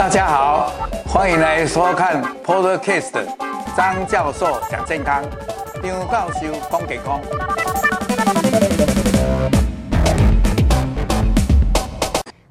大家好，欢迎来收看 Podcast 张教授讲健康，张教授讲健康。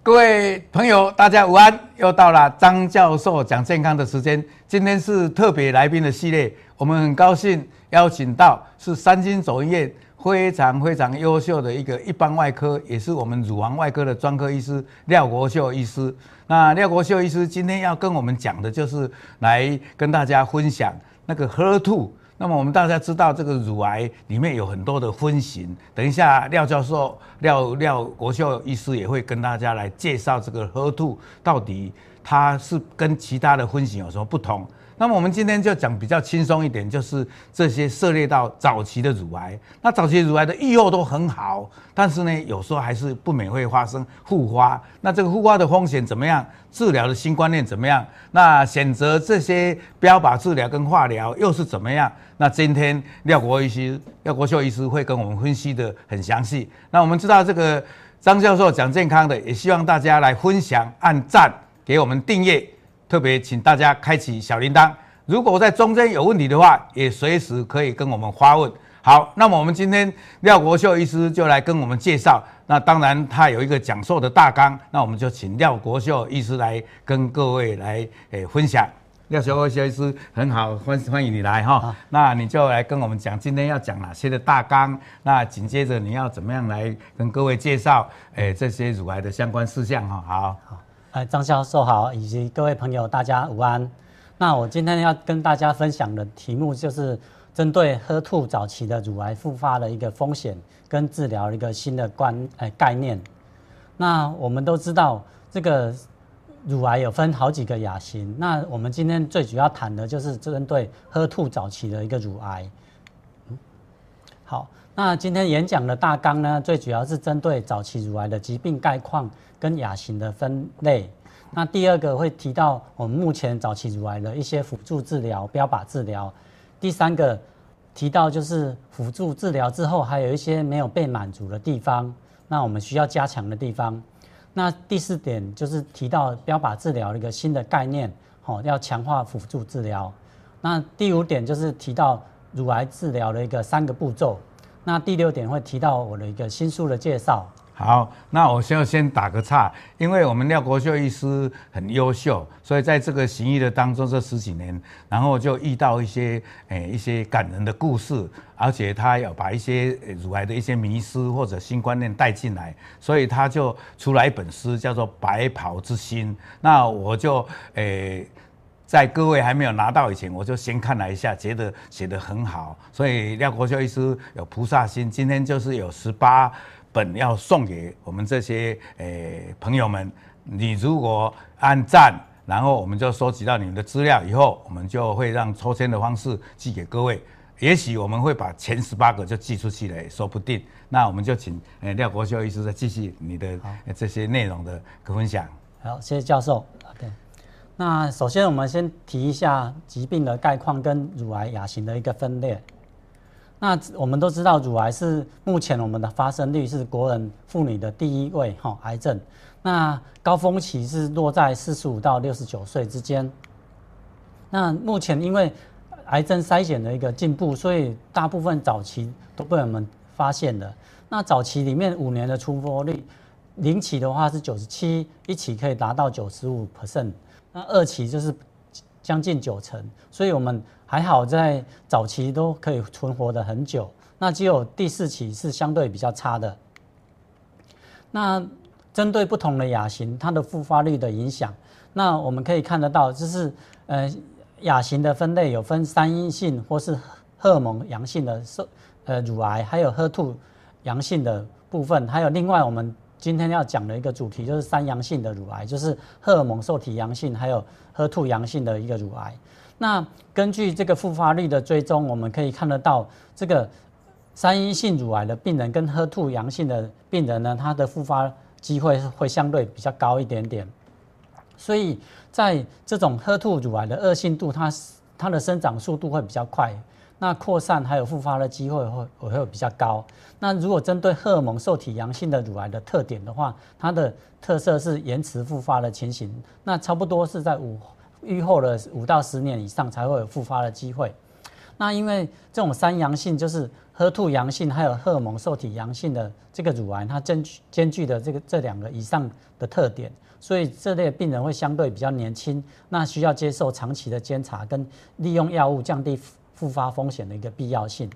各位朋友，大家午安！又到了张教授讲健康的时间。今天是特别来宾的系列，我们很高兴邀请到是三军总医院非常非常优秀的一个一般外科，也是我们乳房外科的专科医师廖国秀医师。那廖国秀医师今天要跟我们讲的就是来跟大家分享那个 HER2。那么我们大家知道这个乳癌里面有很多的分型，等一下廖教授廖廖国秀医师也会跟大家来介绍这个 HER2 到底它是跟其他的分型有什么不同。那么我们今天就讲比较轻松一点，就是这些涉猎到早期的乳癌。那早期乳癌的预后都很好，但是呢，有时候还是不免会发生复发。那这个复发的风险怎么样？治疗的新观念怎么样？那选择这些标靶治疗跟化疗又是怎么样？那今天廖国医师、廖国秀医师会跟我们分析得很详细。那我们知道这个张教授讲健康的，也希望大家来分享、按赞、给我们订阅。特别请大家开启小铃铛，如果在中间有问题的话，也随时可以跟我们发问。好，那么我们今天廖国秀医师就来跟我们介绍。那当然他有一个讲授的大纲，那我们就请廖国秀医师来跟各位来诶分享。廖国秀医师很好，欢欢迎你来哈。那你就来跟我们讲今天要讲哪些的大纲。那紧接着你要怎么样来跟各位介绍诶这些乳癌的相关事项哈。好。好哎，张教授好，以及各位朋友，大家午安。那我今天要跟大家分享的题目就是针对喝吐早期的乳癌复发的一个风险跟治疗一个新的观哎概念。那我们都知道，这个乳癌有分好几个亚型。那我们今天最主要谈的就是针对喝吐早期的一个乳癌。好，那今天演讲的大纲呢，最主要是针对早期乳癌的疾病概况。跟亚型的分类，那第二个会提到我们目前早期乳癌的一些辅助治疗、标靶治疗。第三个提到就是辅助治疗之后还有一些没有被满足的地方，那我们需要加强的地方。那第四点就是提到标靶治疗一个新的概念，好，要强化辅助治疗。那第五点就是提到乳癌治疗的一个三个步骤。那第六点会提到我的一个新书的介绍。好，那我先先打个岔，因为我们廖国秀医师很优秀，所以在这个行医的当中这十几年，然后就遇到一些诶、一些感人的故事，而且他要把一些乳癌的一些迷思或者新观念带进来，所以他就出来一本书叫做《白袍之心》。那我就诶、在各位还没有拿到以前，我就先看了一下，觉得写得很好，所以廖国秀医师有菩萨心，今天就是有十八。本要送给我们这些诶、欸、朋友们，你如果按赞，然后我们就收集到你们的资料以后，我们就会让抽签的方式寄给各位。也许我们会把前十八个就寄出去了，也说不定。那我们就请诶廖国秀医师再继续你的这些内容的分享。好，谢谢教授。OK，那首先我们先提一下疾病的概况跟乳癌亚型的一个分裂。那我们都知道，乳癌是目前我们的发生率是国人妇女的第一位哈癌症。那高峰期是落在四十五到六十九岁之间。那目前因为癌症筛检的一个进步，所以大部分早期都被我们发现的。那早期里面五年的存活率，零期的话是九十七，一期可以达到九十五 percent，那二期就是将近九成，所以我们。还好，在早期都可以存活的很久，那只有第四期是相对比较差的。那针对不同的亚型，它的复发率的影响，那我们可以看得到，就是呃亚型的分类有分三阴性或是荷尔蒙阳性的受呃乳癌，还有 HER2 阳性的部分，还有另外我们今天要讲的一个主题就是三阳性的乳癌，就是荷尔蒙受体阳性还有 HER2 阳性的一个乳癌。那根据这个复发率的追踪，我们可以看得到，这个三阴性乳癌的病人跟 HER2 阳性的病人呢，他的复发机会会相对比较高一点点。所以在这种 HER2 乳癌的恶性度，它它的生长速度会比较快。那扩散还有复发的机会会会会比较高。那如果针对荷尔蒙受体阳性的乳癌的特点的话，它的特色是延迟复发的情形，那差不多是在五预后的五到十年以上才会有复发的机会。那因为这种三阳性就是 HER2 阳性还有荷尔蒙受体阳性的这个乳癌，它兼具兼具的这个这两个以上的特点，所以这类病人会相对比较年轻，那需要接受长期的监察跟利用药物降低复发风险的一个必要性。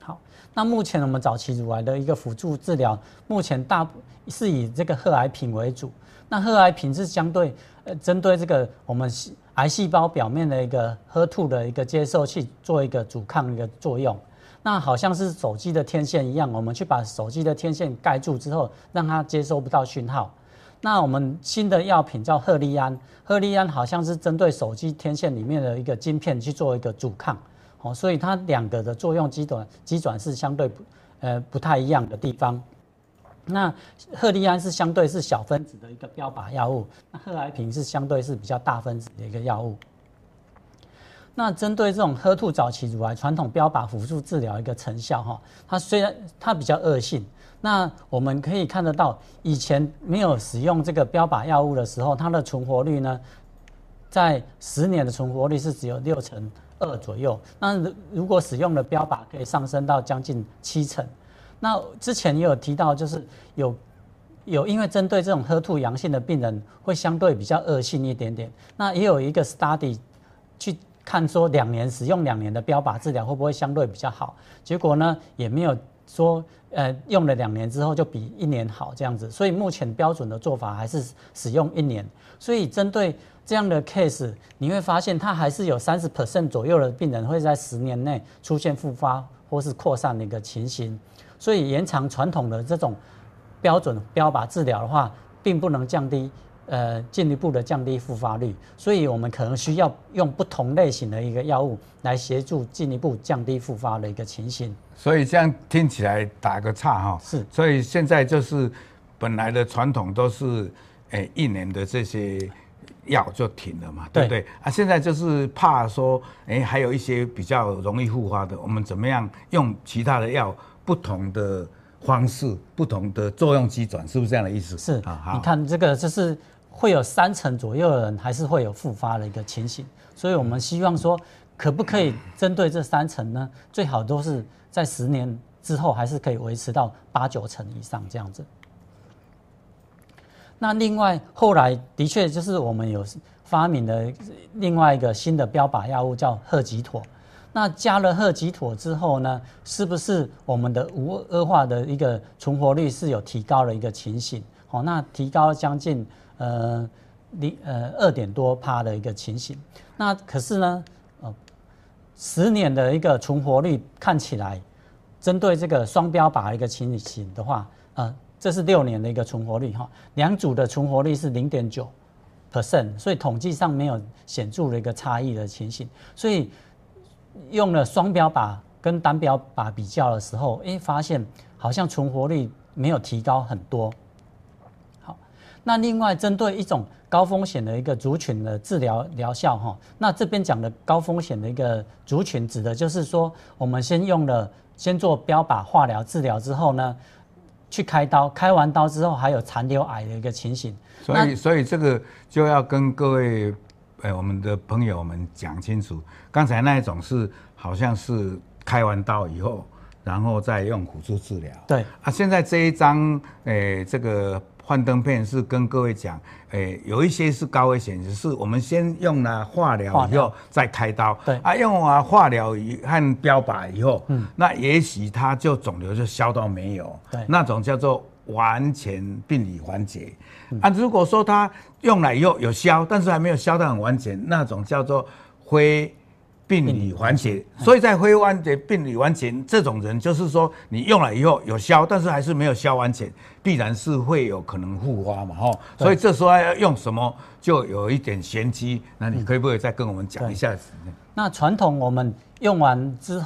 好，那目前我们早期乳癌的一个辅助治疗，目前大是以这个贺癌品为主。那贺癌品质相对呃针对这个我们癌细胞表面的一个 HER2 的一个接受器做一个阻抗一个作用。那好像是手机的天线一样，我们去把手机的天线盖住之后，让它接收不到讯号。那我们新的药品叫赫利安，赫利安好像是针对手机天线里面的一个晶片去做一个阻抗。哦，所以它两个的作用机转机转是相对不呃不太一样的地方。那赫利安是相对是小分子的一个标靶药物，那贺癌平是相对是比较大分子的一个药物。那针对这种喝吐早期乳癌传统标靶辅助治疗一个成效哈，它虽然它比较恶性，那我们可以看得到以前没有使用这个标靶药物的时候，它的存活率呢，在十年的存活率是只有六成二左右。那如果使用了标靶，可以上升到将近七成。那之前也有提到，就是有有因为针对这种 HER2 阳性的病人，会相对比较恶性一点点。那也有一个 study 去。看说两年使用两年的标靶治疗会不会相对比较好？结果呢，也没有说呃用了两年之后就比一年好这样子。所以目前标准的做法还是使用一年。所以针对这样的 case，你会发现它还是有三十 percent 左右的病人会在十年内出现复发或是扩散的一个情形。所以延长传统的这种标准标靶治疗的话，并不能降低。呃，进一步的降低复发率，所以我们可能需要用不同类型的一个药物来协助进一步降低复发的一个情形。所以这样听起来打个岔哈，是。所以现在就是本来的传统都是，诶一年的这些药就停了嘛，对不对？啊，现在就是怕说，诶还有一些比较容易复发的，我们怎么样用其他的药不同的方式、不同的作用机转，是不是这样的意思？是啊，你看这个就是。会有三成左右的人还是会有复发的一个情形，所以我们希望说，可不可以针对这三成呢？最好都是在十年之后还是可以维持到八九成以上这样子。那另外后来的确就是我们有发明了另外一个新的标靶药物叫赫吉妥。那加了贺疾妥之后呢，是不是我们的无恶化的一个存活率是有提高的一个情形？哦，那提高将近。呃，零呃二点多趴的一个情形，那可是呢，呃，十年的一个存活率看起来，针对这个双标靶一个情形的话，呃，这是六年的一个存活率哈，两组的存活率是零点九 percent，所以统计上没有显著的一个差异的情形，所以用了双标靶跟单标靶比较的时候，诶，发现好像存活率没有提高很多。好那另外针对一种高风险的一个族群的治疗疗效哈，那这边讲的高风险的一个族群，指的就是说，我们先用了先做标靶化疗治疗之后呢，去开刀，开完刀之后还有残留癌的一个情形。所以，所以这个就要跟各位呃我们的朋友们讲清楚，刚才那一种是好像是开完刀以后，然后再用辅助治疗。对啊，现在这一张诶这个。幻灯片是跟各位讲，诶、欸，有一些是高危险，是我们先用了化疗以后再开刀。对啊，用完化疗和标靶以后，嗯，那也许它就肿瘤就消到没有。对，那种叫做完全病理缓解。嗯、啊，如果说它用了以后有消，但是还没有消到很完全，那种叫做非。病理缓解，所以在非完全病理完全这种人，就是说你用了以后有消，但是还是没有消完全，必然是会有可能复发嘛，吼。所以这时候要用什么，就有一点玄机。那你可以不可以再跟我们讲一下？那传统我们用完之，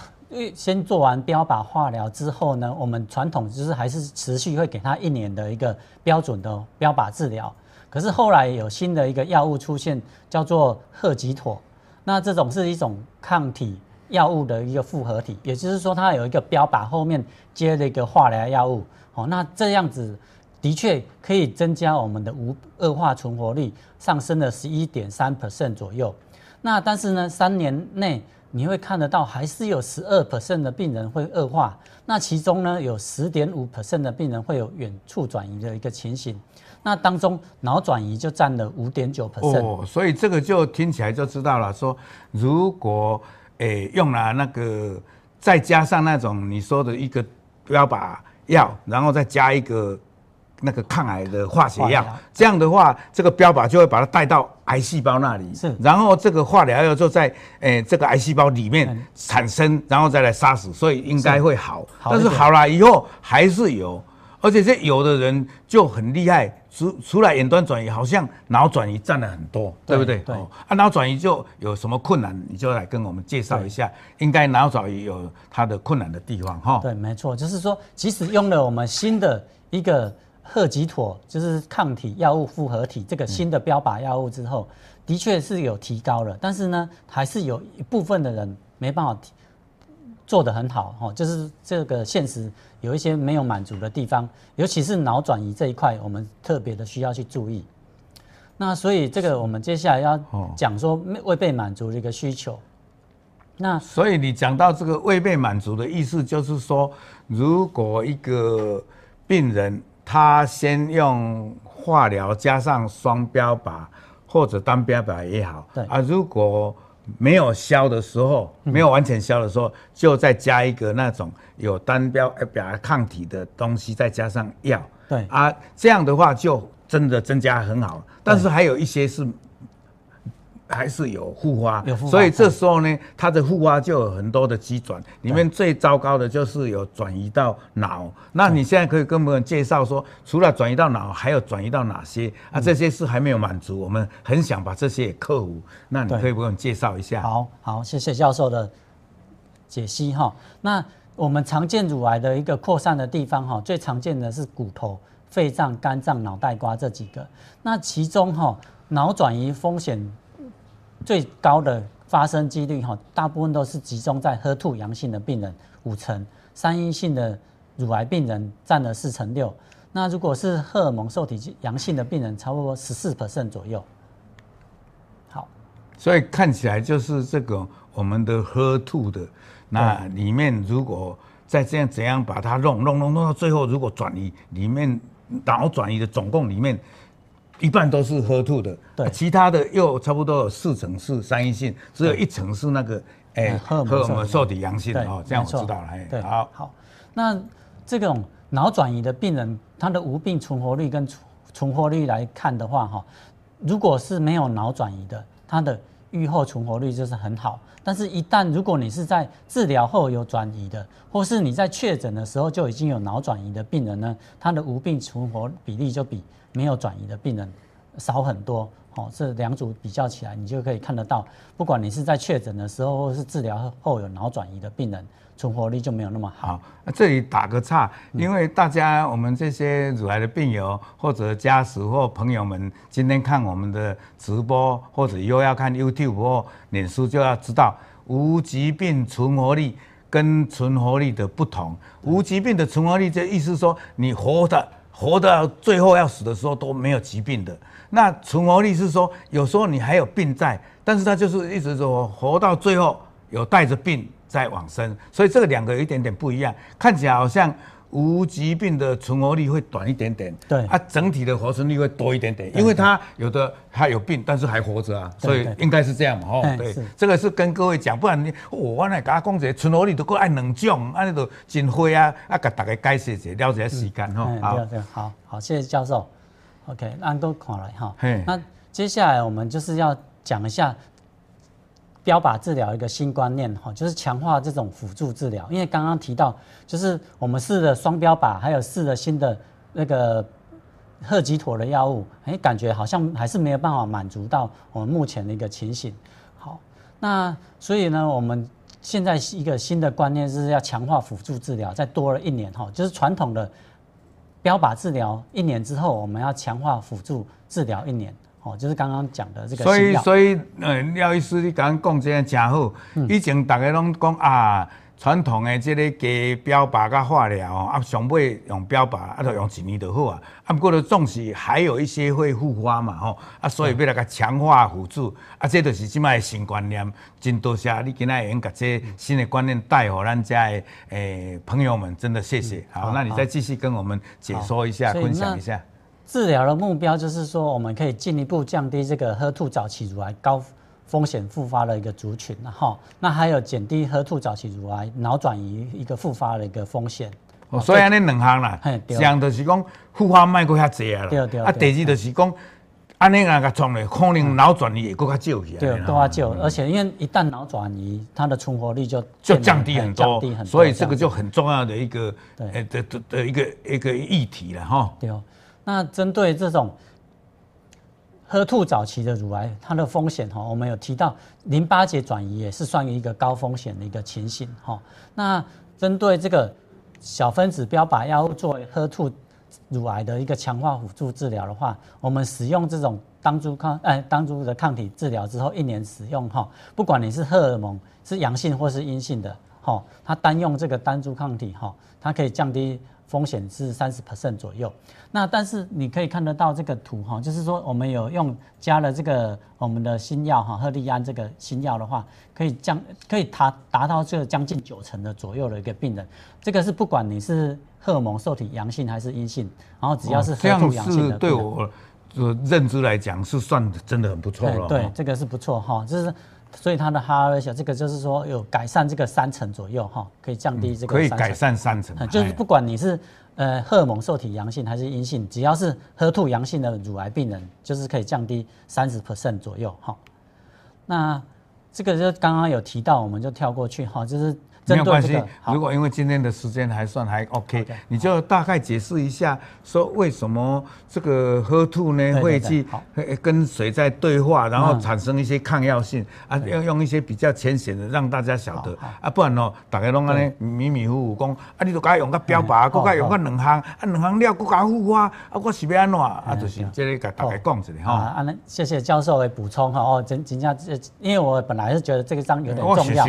先做完标靶化疗之后呢，我们传统就是还是持续会给他一年的一个标准的标靶治疗。可是后来有新的一个药物出现，叫做赫吉妥。那这种是一种抗体药物的一个复合体，也就是说它有一个标靶后面接了一个化疗药物，哦，那这样子的确可以增加我们的无恶化存活率，上升了十一点三 percent 左右。那但是呢，三年内你会看得到，还是有十二 percent 的病人会恶化。那其中呢，有十点五 percent 的病人会有远处转移的一个情形。那当中脑转移就占了五点九 percent。所以这个就听起来就知道了。说如果诶、用了那个，再加上那种你说的一个标靶药，然后再加一个。那个抗癌的化学药，这样的话，这个标靶就会把它带到癌细胞那里，是，然后这个化疗药就在诶、欸、这个癌细胞里面产生，然后再来杀死，所以应该会好。是但是好了以后还是有，而且这有的人就很厉害，除除了远端转移，好像脑转移占了很多，对不对？对。哦、啊，脑转移就有什么困难，你就来跟我们介绍一下。应该脑转移有它的困难的地方哈。对，没错，就是说，即使用了我们新的一个。贺疾妥就是抗体药物复合体这个新的标靶药物之后，的确是有提高了，但是呢，还是有一部分的人没办法做得很好哈，就是这个现实有一些没有满足的地方，尤其是脑转移这一块，我们特别的需要去注意。那所以这个我们接下来要讲说未被满足的一个需求。那所以你讲到这个未被满足的意思，就是说如果一个病人。他先用化疗加上双标靶或者单标靶也好，对。啊，如果没有消的时候，没有完全消的时候，就再加一个那种有单标靶抗体的东西，再加上药，对。啊，这样的话就真的增加很好，但是还有一些是。还是有复发，所以这时候呢，它的复发就有很多的机转，里面最糟糕的就是有转移到脑。那你现在可以跟我们介绍说，除了转移到脑，还有转移到哪些？啊，这些是还没有满足，我们很想把这些也克服。那你可以给我们介绍一下？好好，谢谢教授的解析哈。那我们常见乳癌的一个扩散的地方哈，最常见的是骨头、肺脏、肝脏、脑袋瓜这几个。那其中哈，脑转移风险。最高的发生几率哈，大部分都是集中在 HER2 阳性的病人五成，三阴性的乳癌病人占了四成六。那如果是荷尔蒙受体阳性的病人，差不多十四 percent 左右。好，所以看起来就是这个我们的 HER2 的那里面，如果再这样怎样把它弄弄弄弄到最后，如果转移里面脑转移的总共里面。一半都是 HER2 的，对，其他的又差不多有四成是三阴性，只有一成是那个诶荷尔蒙受体阳性哦，这样我知道了。对，好，好，那这种脑转移的病人，他的无病存活率跟存活率来看的话，哈，如果是没有脑转移的，他的预后存活率就是很好。但是，一旦如果你是在治疗后有转移的，或是你在确诊的时候就已经有脑转移的病人呢，他的无病存活比例就比。没有转移的病人少很多，哦，这两组比较起来，你就可以看得到，不管你是在确诊的时候，或是治疗后有脑转移的病人，存活率就没有那么好。那这里打个岔，因为大家我们这些乳癌的病友或者家属或朋友们，今天看我们的直播，或者又要看 YouTube 或脸书，就要知道无疾病存活率跟存活率的不同。无疾病的存活率，这意思说你活的。活到最后要死的时候都没有疾病的，那存活率是说有时候你还有病在，但是他就是一直说活到最后有带着病在往生，所以这个两个有一点点不一样，看起来好像。无疾病的存活率会短一点点，对。啊，整体的活存率会多一点点，因为他有的他有病，但是还活着啊，所以应该是这样嘛，哦，对，这个是跟各位讲，不然你我来给他讲这存活率都够按两种，按那个真灰啊，啊，给大家解释一下，了解时间哈，好，好，好，谢谢教授，OK，那都看来哈，那接下来我们就是要讲一下。标靶治疗一个新观念哈，就是强化这种辅助治疗。因为刚刚提到，就是我们试的双标靶，还有试的新的那个赫吉妥的药物，哎，感觉好像还是没有办法满足到我们目前的一个情形。好，那所以呢，我们现在一个新的观念是要强化辅助治疗，再多了一年哈，就是传统的标靶治疗一年之后，我们要强化辅助治疗一年。哦，就是刚刚讲的这个。所以所以呃，廖医师你刚刚讲这个真好，嗯、以前大家拢讲啊。传统的这个加标靶甲化疗哦啊，上尾用标靶啊，就用一年就好啊。啊，不过呢，总是还有一些会复发嘛，吼啊，所以要来个强化辅助啊，这就是即卖新观念。真多谢你今天用个这新的观念带给咱家的诶朋友们，真的谢谢。好，好，那你再继续跟我们解说一下，分享一下。治疗的目标就是说，我们可以进一步降低这个喝吐早期乳癌高。风险复发的一个族群，哈，那还有减低喝吐早期乳癌脑转移一个复发的一个风险。哦，所以安尼两项啦，一项就是讲复发卖过较济啊，对对。啊，第二就是讲安尼啊个状咧，可能脑转移也更加少去。对，更加少，而且因为一旦脑转移，它的存活率就就降低很多，降低很多，所以这个就很重要的一个对的的的一个一个议题了哈。对哦，那针对这种。喝吐早期的乳癌，它的风险哈，我们有提到淋巴结转移也是算一个高风险的一个情形哈。那针对这个小分子标靶药物作为喝吐乳癌的一个强化辅助治疗的话，我们使用这种单株抗哎单株的抗体治疗之后，一年使用哈，不管你是荷尔蒙是阳性或是阴性的哈，它单用这个单株抗体哈，它可以降低。风险是三十 percent 左右，那但是你可以看得到这个图哈，就是说我们有用加了这个我们的新药哈，赫利安这个新药的话，可以降可以达达到这个将近九成的左右的一个病人，这个是不管你是荷尔蒙受体阳性还是阴性，然后只要是喝吐阳性的，对我的认知来讲是算真的很不错了。对，这个是不错哈，就是。所以它的 hazard ratio 这个就是说有改善这个三成左右哈，可以降低这个。可以改善三成。就是不管你是呃荷尔蒙受体阳性还是阴性，只要是喝吐阳性的乳癌病人，就是可以降低三十 percent 左右哈。那这个就刚刚有提到，我们就跳过去哈，就是。没有关系，如果因为今天的时间还算还 OK，你就大概解释一下，说为什么这个喝吐呢会去跟水在对话，然后产生一些抗药性啊，要用一些比较浅显的让大家晓得。啊，不然哦，大家拢安尼迷迷糊糊讲啊，你都该用个标靶，搁该用个两项，啊两项了搁加复发，啊我是要安怎？啊？就是这里给大家讲一下哈。啊，那谢谢教授的补充哈哦，真真正这，因为我本来是觉得这个章有点重要，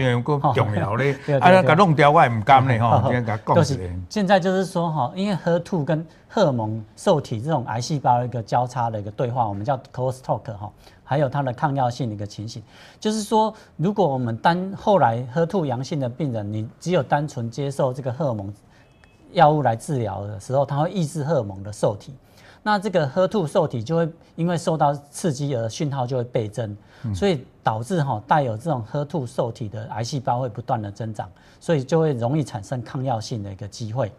重要嘞。啊，那个弄掉我也唔甘嘞哈，今天给他讲起来。现在就是说哈，因为喝吐跟荷尔蒙受体这种癌细胞的一个交叉的一个对话，我们叫 crosstalk 哈，还有它的抗药性的一个情形，就是说，如果我们单后来喝吐阳性的病人，你只有单纯接受这个荷尔蒙药物来治疗的时候，它会抑制荷尔蒙的受体。那这个喝吐受体就会因为受到刺激而讯号就会倍增，所以导致哈带有这种喝吐受体的癌细胞会不断的增长，所以就会容易产生抗药性的一个机会。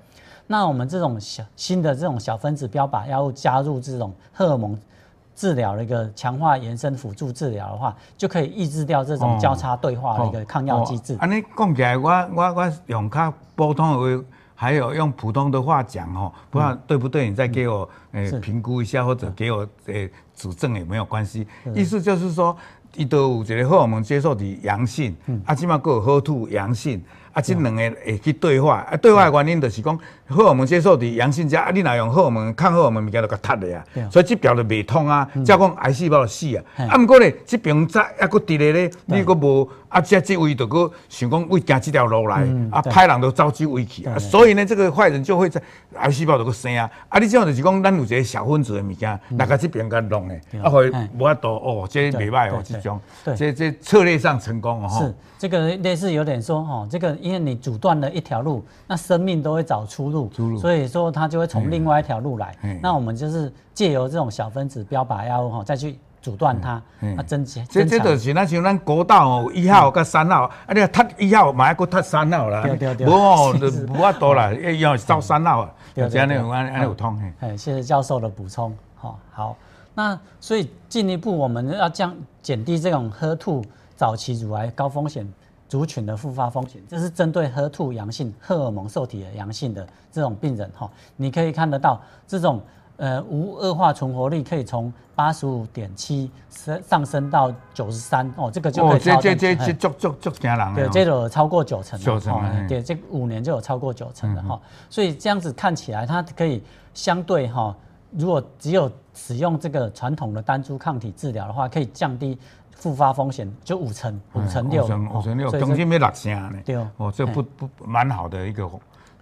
那我们这种小新的这种小分子标靶药物加入这种荷尔蒙治疗的一个强化延伸辅助治疗的话，就可以抑制掉这种交叉对话的一个抗药机制。啊，你讲起来，我我我用较普通的。还有用普通的话讲哦，不知道对不对？你再给我诶评估一下，或者给我诶指正也没有关系。意思就是说，伊都有一个荷尔蒙接受体阳性，啊，起码佫有好吐阳性。啊，这两个会去对话，啊，对话的原因就是讲荷尔蒙接受体阳性者，啊，你若用荷尔蒙抗荷尔蒙物件就甲塌的呀，所以这表就未通啊，即系讲癌细胞就死啊。啊，毋过咧，这边再还佫伫咧咧，你佫无啊，即即位就佫想讲为行这条路来，啊，歹人都走即位去啊，所以呢，这个坏人就会在癌细胞就佫生啊。啊，你这样就是讲，咱有一个小分子的物件，来个这边甲弄的，啊，会无法度哦，这袂歹哦，这种，这这策略上成功哦。是这个类似有点说哦，这个。因为你阻断了一条路，那生命都会找出路，出路，所以说它就会从另外一条路来。那我们就是借由这种小分子标靶药物哈，再去阻断它，啊，增强。这这就是那像咱国道哦，一号跟三号，啊，你要踏一号，马上过踏三号啦。对对对。无哦，无法多啦，要到三号啊。这样有安安有通。哎，谢谢教授的补充。好，好，那所以进一步我们要降减低这种喝吐早期乳癌高风险。族群的复发风险，这是针对喝吐阳性、荷尔蒙受体的阳性的这种病人哈，你可以看得到这种呃无恶化存活率可以从八十五点七升上升到九十三哦，这个就可以超。哦，这这这足足足惊人。对，这个有超过九成。九成。对，这五年就有超过九成的哈，所以这样子看起来，它可以相对哈，如果只有使用这个传统的单株抗体治疗的话，可以降低复发风险，就五成，五成六，五成五成六，中间没落成呢。对哦，这不不蛮好的一个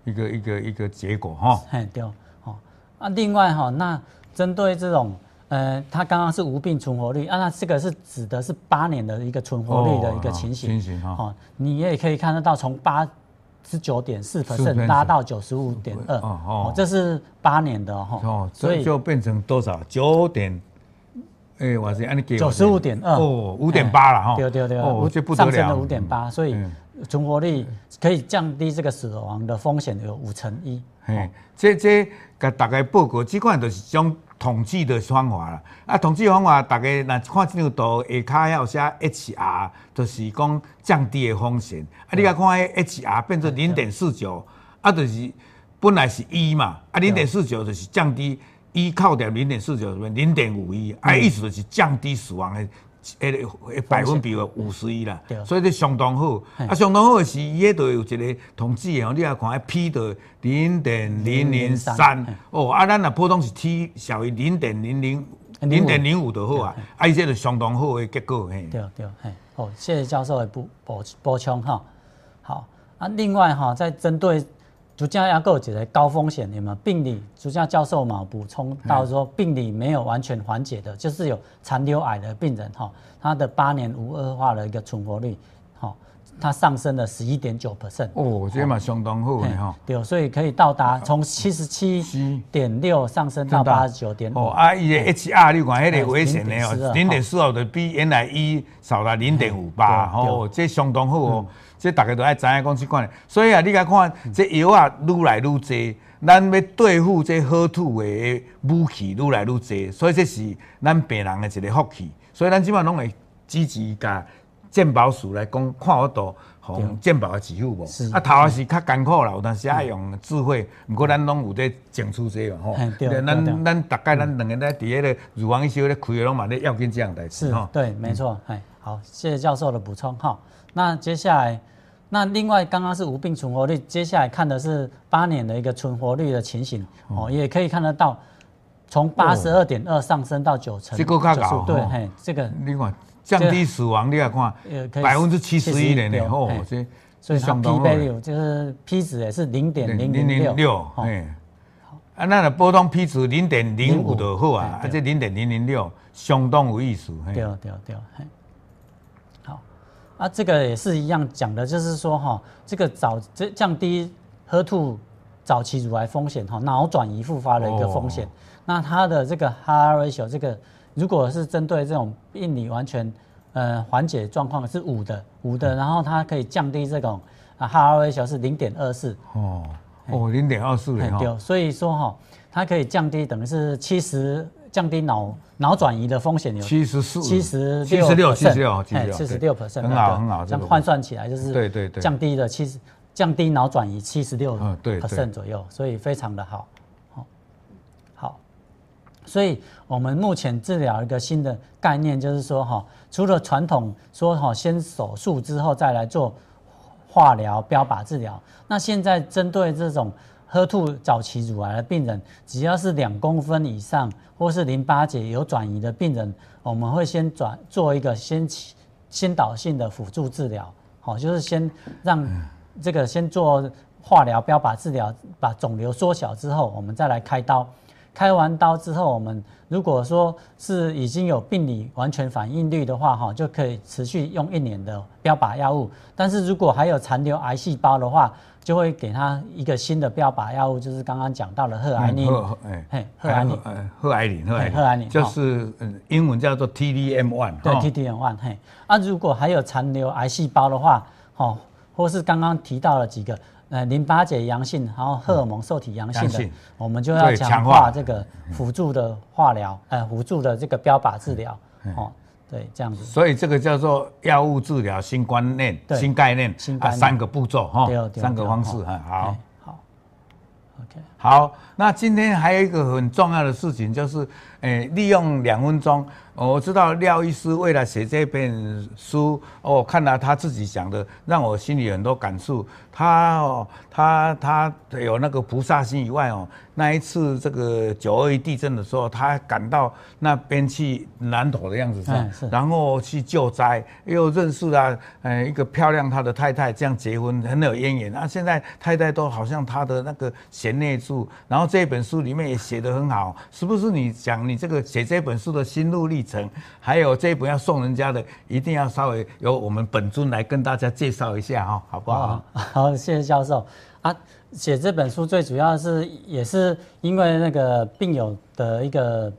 一个一个一个结果哈。哎，对哦。啊，另外哈，那针对这种。呃，它刚刚是无病存活率啊，那这个是指的是八年的一个存活率的一个情形。情形哈，哦，你也可以看得到，从八十九点四 percent 拉到九十五点二，哦，这是八年的哈。哦，所以就变成多少？九点，哎，我是按你给九十五点二，哦，五点八了哈。对对对，哦，这不得了，上升了五点八，所以存活率可以降低这个死亡的风险有五成一。嘿，这这甲大家报告，即款就是种。统计的方法啦，啊，统计方法大家若看即张图，下骹有写 HR，就是讲降低的风险。啊，你甲看 HR 变成零点四九，啊，就是本来是一嘛，啊，零点四九就是降低一靠点零点四九，零点五一，啊，意思就是降低死亡的。诶，百分比有五十一啦，所以这相当好。啊，相当好的是伊迄度有一个统计哦，你来看 P 的零点零零三哦，啊，咱若普通是 T 小于零点零零零点零五就好啊，啊，伊这个相当好的结果嘿。对对，嘿，好，谢谢教授的补补补充哈。好啊，另外哈，在针对。主家要构解的高风险，有没有病理？主家教授嘛补充到说，病理没有完全缓解的，就是有残留癌的病人哈，他的八年无恶化的一个存活率，哈，它上升了十一点九 percent。哦，这嘛相当好的哈。对，所以可以到达从七十七点六上升到八十九点五。哦，啊，伊的 HR 你看，迄个危险的哦，零点四二的比原来一少了零点五八，哦，这相当好哦。这大家都爱知影讲这款，所以啊，你来看这药啊，愈来愈多，咱要对付这好土的武器愈来愈多，所以这是咱病人的一个福气。所以咱基本拢会积极甲健保署来讲，看我度从健保的支付无。啊，头啊是较艰苦啦，有当时爱用智慧，毋过咱拢有在争取这个吼。对，咱咱大概咱两个在伫迄个乳房医师咧开的拢嘛咧要紧这样代志吼。对，没错。哎，好，谢谢教授的补充哈。那接下来。那另外，刚刚是无病存活率，接下来看的是八年的一个存活率的情形哦，也可以看得到，从八十二点二上升到九成，这个较高，对，嘿，这个另外降低死亡率来看，百分之七十一点点哦，这所以它 P value 就是 P 值也是零点零零六六，哎，啊，那个波动 P 值零点零五就好啊，啊，这零点零零六相当有意思，对对对，好。啊，这个也是一样讲的，就是说哈，这个早这降低 HER2 早期乳癌风险哈，脑转移复发的一个风险。那它的这个 HARA ratio 这个，如果是针对这种病理完全呃缓解状况是五的五的，然后它可以降低这种啊 HARA ratio 是零点二四。哦哦，零点二四哈。对，所以说哈，它可以降低等于是七十。降低脑脑转移的风险有七十四、七十六、七十六、七十六、七十六 percent，很好很好。这样换算起来就是对对对，降低了七十，降低脑转移七十六 percent 左右，所以非常的好，所以我们目前治疗一个新的概念，就是说哈，除了传统说哈，先手术之后再来做化疗标靶治疗，那现在针对这种。喝吐早期乳癌的病人，只要是两公分以上，或是淋巴结有转移的病人，我们会先转做一个先先导性的辅助治疗，好，就是先让这个先做化疗标靶治疗，把肿瘤缩小之后，我们再来开刀。开完刀之后，我们如果说是已经有病理完全反应率的话，哈，就可以持续用一年的标靶药物。但是如果还有残留癌细胞的话，就会给他一个新的标靶药物，就是刚刚讲到的贺癌宁，哎，贺癌宁，赫癌宁，赫癌宁，就是英文叫做 T D M one，对，T D M one，嘿，啊，如果还有残留癌细胞的话，哦，或是刚刚提到了几个，呃，淋巴结阳性，然后荷尔蒙受体阳性的，我们就要强化这个辅助的化疗，呃，辅助的这个标靶治疗，哦。对，这样子。所以这个叫做药物治疗新观念、新概念，啊，三个步骤哈，三个方式哈，好，好，OK。好，那今天还有一个很重要的事情，就是，诶、欸，利用两分钟。我知道廖医师为了写这本书，哦，看了他自己讲的，让我心里很多感触。他哦，他他有那个菩萨心以外哦，那一次这个九二一地震的时候，他赶到那边去南投的样子上，然后去救灾，又认识了呃一个漂亮他的太太，这样结婚很有渊源。啊，现在太太都好像他的那个贤内助，然后这本书里面也写得很好，是不是？你讲你这个写这本书的心路历程，还有这一本要送人家的，一定要稍微由我们本尊来跟大家介绍一下哈，好不好？好，谢谢教授啊。写这本书最主要是也是因为那个病友的一个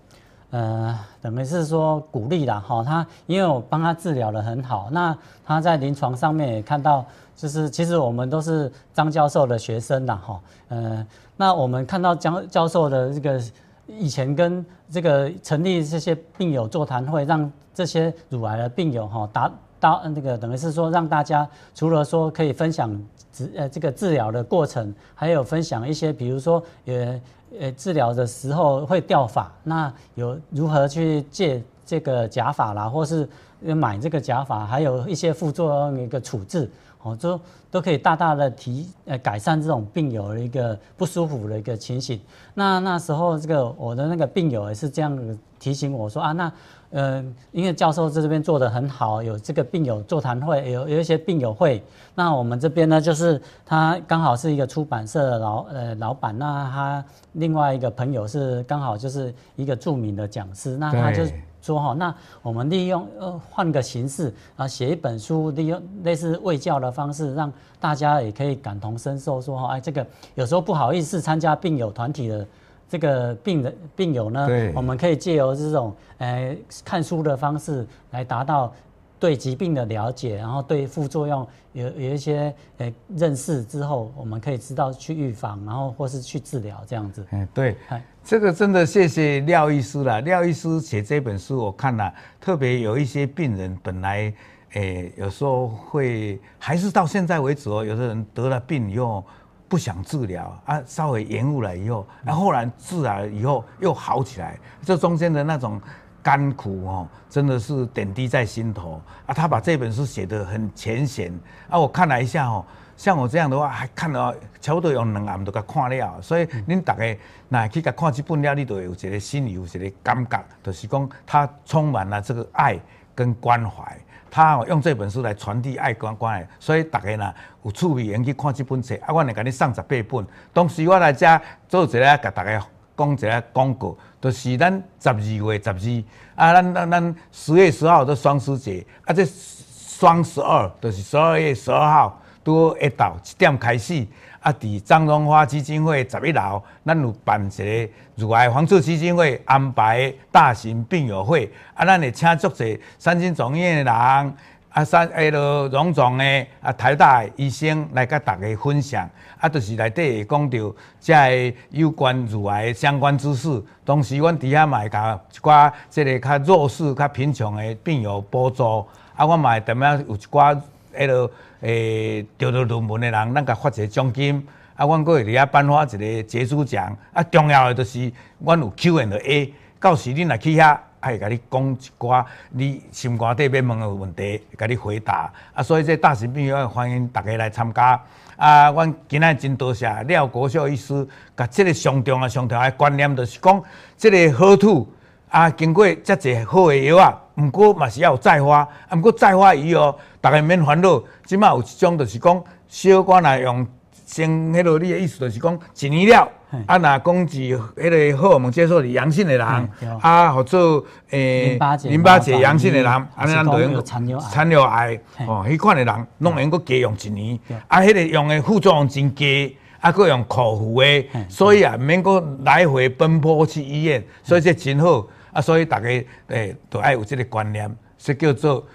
呃，等于是说鼓励啦哈。他因为我帮他治疗得很好，那他在临床上面也看到，就是其实我们都是张教授的学生啦哈。呃，那我们看到张教授的这个。以前跟这个成立这些病友座谈会，让这些乳癌的病友哈达到那个等于是说，让大家除了说可以分享治呃这个治疗的过程，还有分享一些比如说呃呃治疗的时候会掉发，那有如何去借这个假发啦，或是买这个假发，还有一些副作用的一个处置。哦，都都可以大大的提呃改善这种病友的一个不舒服的一个情形。那那时候这个我的那个病友也是这样提醒我说啊，那呃因为教授在这边做得很好，有这个病友座谈会，有有一些病友会。那我们这边呢，就是他刚好是一个出版社的老呃老板，那他另外一个朋友是刚好就是一个著名的讲师，那他就。说哈，那我们利用呃换个形式啊，写一本书，利用类似卫教的方式，让大家也可以感同身受。说哈，哎，这个有时候不好意思参加病友团体的这个病人病友呢，我们可以借由这种呃看书的方式来达到。对疾病的了解，然后对副作用有有一些诶认识之后，我们可以知道去预防，然后或是去治疗这样子。嗯，对，这个真的谢谢廖医师了。廖医师写这本书，我看了，特别有一些病人本来诶有时候会还是到现在为止哦，有的人得了病以后不想治疗啊，稍微延误了以后，然后来治了以后又好起来，这中间的那种。甘苦哦，真的是点滴在心头啊！他把这本书写得很浅显啊，我看了一下哦，像我这样的话，还看了差不多用两暗都给看了，所以您大概那去给看这本了，你都有一个心里有一个感觉，就是讲他充满了这个爱跟关怀，他用这本书来传递爱跟关怀，所以大家呢有趣味人去看这本书啊，我来给你送十八本，同时我来这做一个给大家。讲一下广告，就是咱十二月十二啊，咱咱咱十月十号的双十节啊，这双十二就是十二月十二号都会到七点开始啊。伫张荣花基金会十一楼，咱有办一个乳癌防治基金会安排大型病友会啊，咱会请足侪三军总院的人。啊，三迄落荣总诶，啊，台大的医生来甲大家分享，啊，就是内底会讲到即个有关乳癌相关知识，同时阮伫遐嘛会甲一寡即个较弱势、较贫穷诶病友补助，啊，我嘛会踮遐有一寡迄个诶得到论文诶人，咱甲发一个奖金，啊，阮阁会伫遐颁发一个杰出奖，啊，重要诶就是阮有 Q&A，到时恁若去遐。爱甲你讲一寡你心肝底要问的问题，甲你回答。啊，所以这大型病友欢迎大家来参加。啊，阮今仔真多谢廖国秀医师，甲这个上重啊上重要的观念，就是讲这个好土啊，经过遮济好的药啊，毋过嘛是要有再发，啊，毋过再花以后，大家免烦恼。即马有一种就是讲小可来用。先，迄落你的意思就是讲一年了，啊，若讲是迄个荷尔蒙接受是阳性的人，啊，或做诶淋巴结阳性的人，安尼咱就用残留癌，哦，迄款的人，拢用阁加用一年，啊，迄个用的副作用真低，啊，阁用口服的，所以啊，免阁来回奔波去医院，所以这真好，啊，所以大家诶都爱有这个观念，是叫做。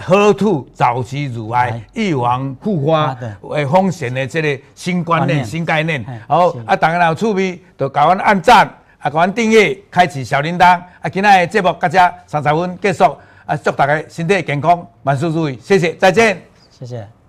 好土早期乳癌预防复发诶风险的这个新观念、新概念。好啊，大家有趣味，就给阮按赞，啊，给阮订阅，开启小铃铛。啊，今天的节目到这三十分结束。啊，祝大家身体健康，万事如意。谢谢，再见。谢谢。